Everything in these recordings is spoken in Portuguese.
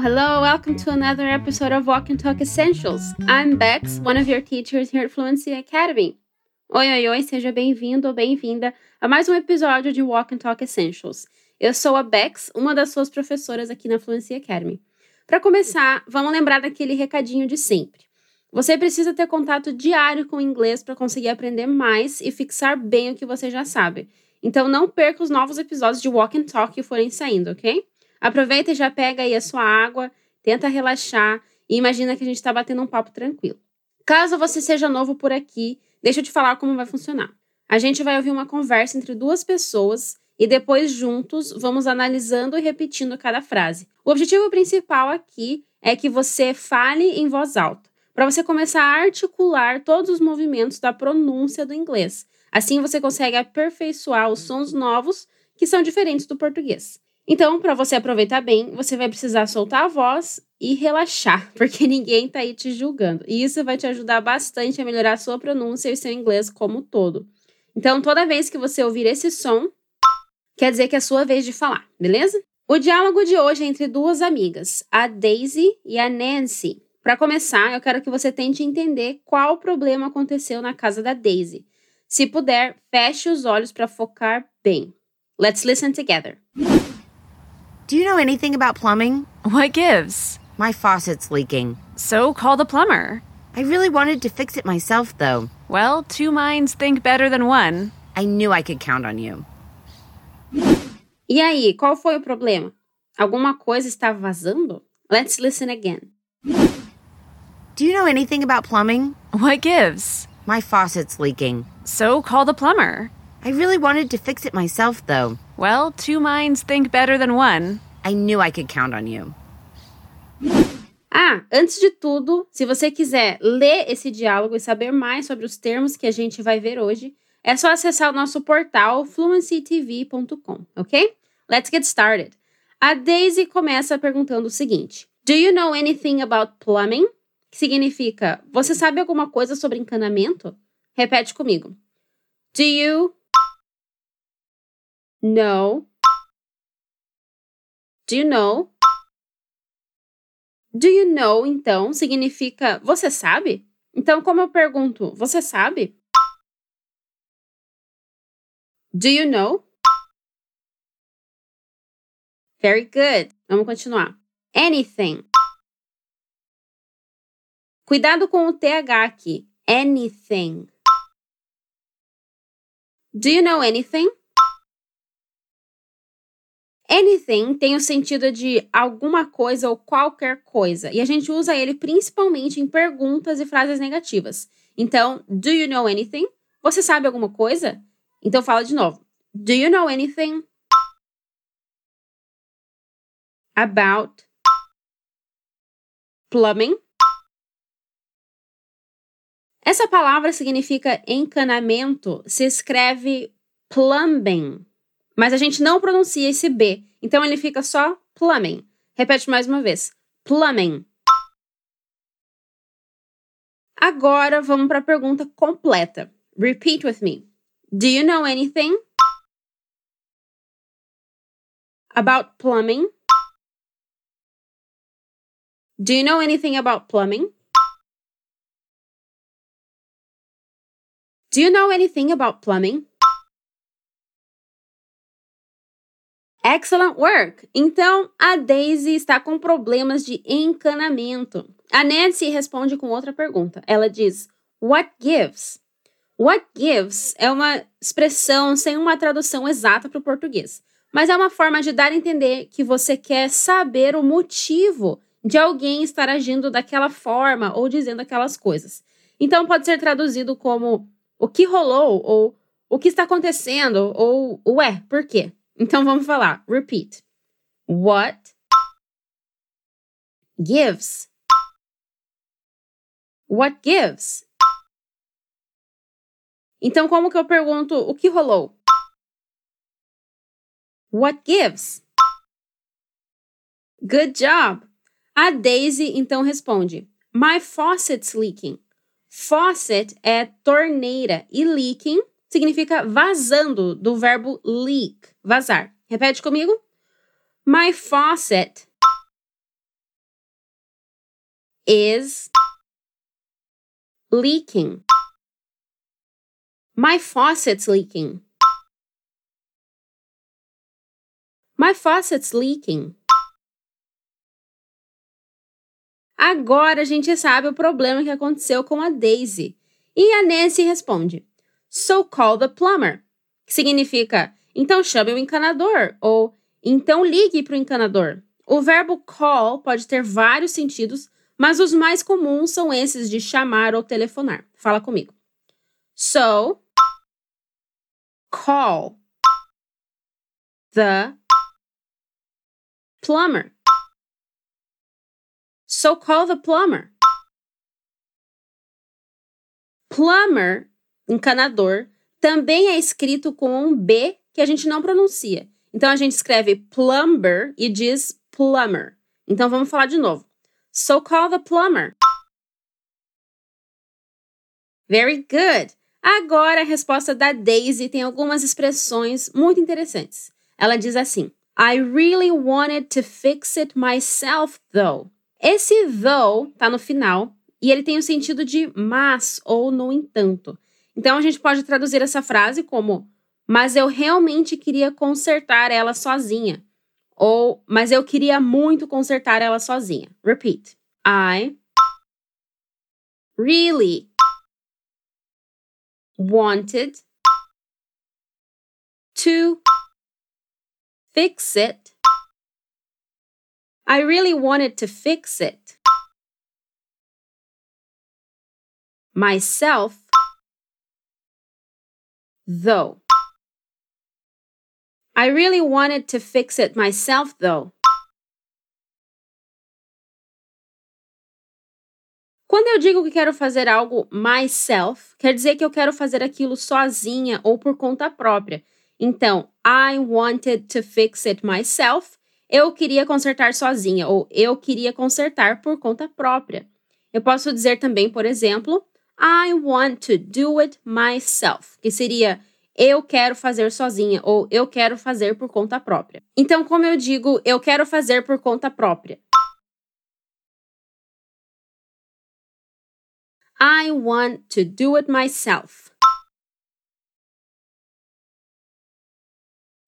hello, hello. Welcome to another episode of Walk and Talk Essentials. I'm Bex, one of your teachers here at Fluency Academy. Oi, oi, oi, seja bem-vindo ou bem-vinda a mais um episódio de Walk and Talk Essentials. Eu sou a Bex, uma das suas professoras aqui na Fluency Academy. Para começar, vamos lembrar daquele recadinho de sempre. Você precisa ter contato diário com o inglês para conseguir aprender mais e fixar bem o que você já sabe. Então não perca os novos episódios de Walk and Talk que forem saindo, ok? Aproveita e já pega aí a sua água, tenta relaxar e imagina que a gente está batendo um papo tranquilo. Caso você seja novo por aqui, deixa eu te falar como vai funcionar. A gente vai ouvir uma conversa entre duas pessoas e depois juntos vamos analisando e repetindo cada frase. O objetivo principal aqui é que você fale em voz alta, para você começar a articular todos os movimentos da pronúncia do inglês. Assim você consegue aperfeiçoar os sons novos que são diferentes do português. Então, para você aproveitar bem, você vai precisar soltar a voz e relaxar, porque ninguém está aí te julgando. E isso vai te ajudar bastante a melhorar a sua pronúncia e seu inglês como um todo. Então, toda vez que você ouvir esse som, quer dizer que é a sua vez de falar, beleza? O diálogo de hoje é entre duas amigas, a Daisy e a Nancy. Para começar, eu quero que você tente entender qual problema aconteceu na casa da Daisy. Se puder, feche os olhos para focar bem. Let's listen together. Do you know anything about plumbing? What gives? My faucet's leaking. So call the plumber. I really wanted to fix it myself, though. Well, two minds think better than one. I knew I could count on you. E aí, qual foi o problema? Alguma coisa estava vazando? Let's listen again. Do you know anything about plumbing? What gives? My faucet's leaking. So call the plumber. I really wanted to fix it myself, though. Well, two minds think better than one. I knew I could count on you. Ah, antes de tudo, se você quiser ler esse diálogo e saber mais sobre os termos que a gente vai ver hoje, é só acessar o nosso portal fluencytv.com, ok? Let's get started. A Daisy começa perguntando o seguinte: Do you know anything about plumbing? Que significa, você sabe alguma coisa sobre encanamento? Repete comigo. Do you know? Do you know? Do you know, então, significa você sabe? Então, como eu pergunto, você sabe? Do you know? Very good. Vamos continuar. Anything. Cuidado com o TH aqui. Anything. Do you know anything? Anything tem o sentido de alguma coisa ou qualquer coisa, e a gente usa ele principalmente em perguntas e frases negativas. Então, do you know anything? Você sabe alguma coisa? Então fala de novo. Do you know anything about plumbing? Essa palavra significa encanamento, se escreve plumbing, mas a gente não pronuncia esse B, então ele fica só plumbing. Repete mais uma vez: plumbing. Agora vamos para a pergunta completa. Repeat with me. Do you know anything about plumbing? Do you know anything about plumbing? Do you know anything about plumbing? Excellent work! Então, a Daisy está com problemas de encanamento. A Nancy responde com outra pergunta. Ela diz: What gives? What gives é uma expressão sem uma tradução exata para o português, mas é uma forma de dar a entender que você quer saber o motivo de alguém estar agindo daquela forma ou dizendo aquelas coisas. Então, pode ser traduzido como o que rolou ou o que está acontecendo ou ué, por quê? Então vamos falar. Repeat. What gives? What gives? Então como que eu pergunto o que rolou? What gives? Good job. A Daisy então responde: My faucet's leaking. Faucet é torneira e leaking significa vazando, do verbo leak, vazar. Repete comigo. My faucet is leaking. My faucet's leaking. My faucet's leaking. Agora a gente sabe o problema que aconteceu com a Daisy. E a Nancy responde: So call the plumber, que significa então chame o encanador ou então ligue para o encanador. O verbo call pode ter vários sentidos, mas os mais comuns são esses de chamar ou telefonar. Fala comigo. So, call the plumber. So call the plumber. Plumber, encanador, também é escrito com um B que a gente não pronuncia. Então a gente escreve plumber e diz plumber. Então vamos falar de novo. So call the plumber. Very good. Agora a resposta da Daisy tem algumas expressões muito interessantes. Ela diz assim: I really wanted to fix it myself, though. Esse though tá no final e ele tem o sentido de mas ou no entanto. Então a gente pode traduzir essa frase como: Mas eu realmente queria consertar ela sozinha. Ou, mas eu queria muito consertar ela sozinha. Repeat. I really wanted to fix it. I really wanted to fix it myself, though. I really wanted to fix it myself, though. Quando eu digo que quero fazer algo myself, quer dizer que eu quero fazer aquilo sozinha ou por conta própria. Então, I wanted to fix it myself. Eu queria consertar sozinha ou eu queria consertar por conta própria. Eu posso dizer também, por exemplo, I want to do it myself, que seria eu quero fazer sozinha ou eu quero fazer por conta própria. Então, como eu digo, eu quero fazer por conta própria. I want to do it myself.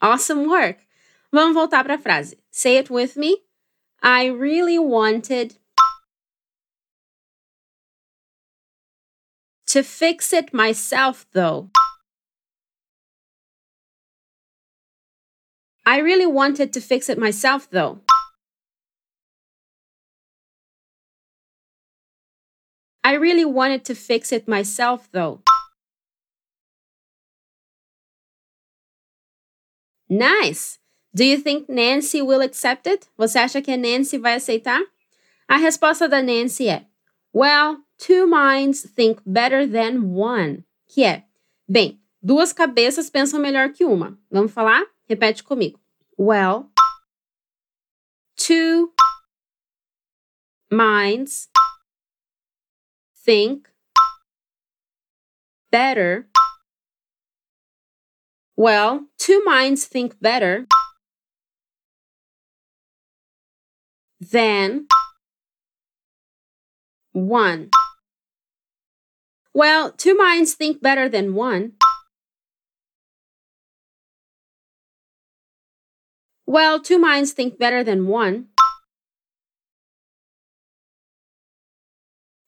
Awesome work! Vamos voltar para a frase. Say it with me. I really wanted to fix it myself, though. I really wanted to fix it myself, though. I really wanted to fix it myself, though. Nice! Do you think Nancy will accept it? Você acha que a Nancy vai aceitar? A resposta da Nancy é: Well, two minds think better than one. Que é: Bem, duas cabeças pensam melhor que uma. Vamos falar? Repete comigo. Well, two minds think better. Well, two minds think better than one. Well, two minds think better than one. Well, two minds think better than one.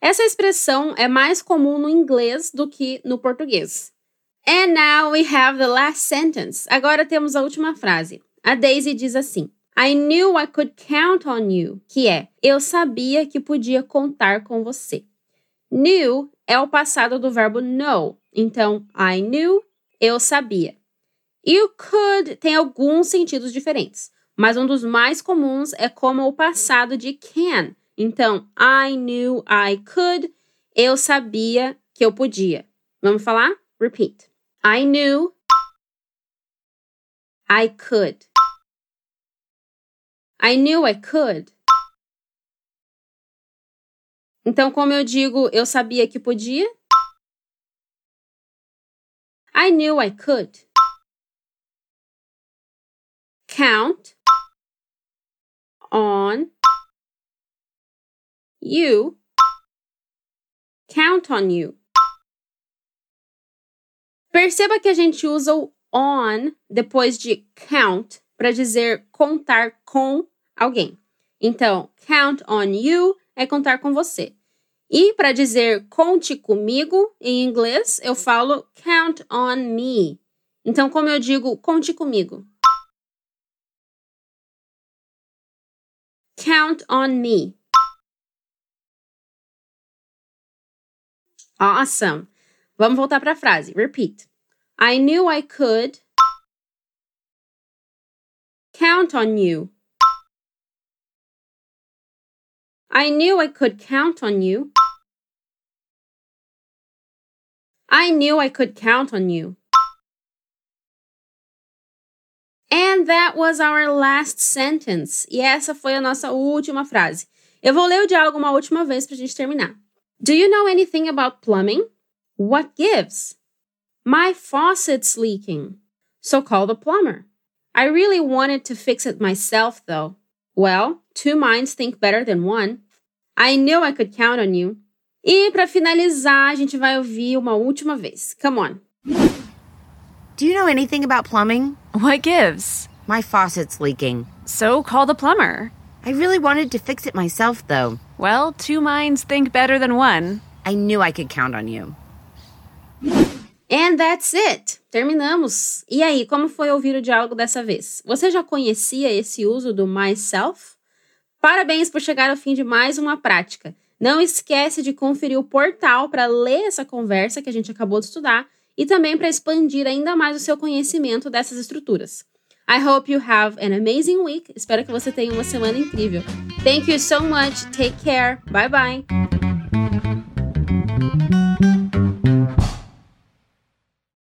Essa expressão é mais comum no inglês do que no português. And now we have the last sentence. Agora temos a última frase. A Daisy diz assim: I knew I could count on you, que é eu sabia que podia contar com você. Knew é o passado do verbo know. Então, I knew, eu sabia. E o could tem alguns sentidos diferentes, mas um dos mais comuns é como o passado de can. Então, I knew I could, eu sabia que eu podia. Vamos falar? Repeat. I knew I could. I knew I could. Então, como eu digo, eu sabia que podia? I knew I could count on you. Count on you. Perceba que a gente usa o on depois de count para dizer contar com alguém. Então, count on you é contar com você. E para dizer conte comigo em inglês, eu falo count on me. Então, como eu digo conte comigo? Count on me. Awesome. Vamos voltar para a frase. Repeat. I knew I could count on you. I knew I could count on you. I knew I could count on you. And that was our last sentence. E essa foi a nossa última frase. Eu vou ler o diálogo uma última vez para a gente terminar. Do you know anything about plumbing? What gives? My faucet's leaking. So call the plumber. I really wanted to fix it myself, though. Well, two minds think better than one. I knew I could count on you. E para finalizar, a gente vai ouvir uma última vez. Come on. Do you know anything about plumbing? What gives? My faucet's leaking. So call the plumber. I really wanted to fix it myself, though. Well, two minds think better than one. I knew I could count on you. And that's it. Terminamos. E aí, como foi ouvir o diálogo dessa vez? Você já conhecia esse uso do myself? Parabéns por chegar ao fim de mais uma prática. Não esquece de conferir o portal para ler essa conversa que a gente acabou de estudar e também para expandir ainda mais o seu conhecimento dessas estruturas. I hope you have an amazing week. Espero que você tenha uma semana incrível. Thank you so much. Take care. Bye bye.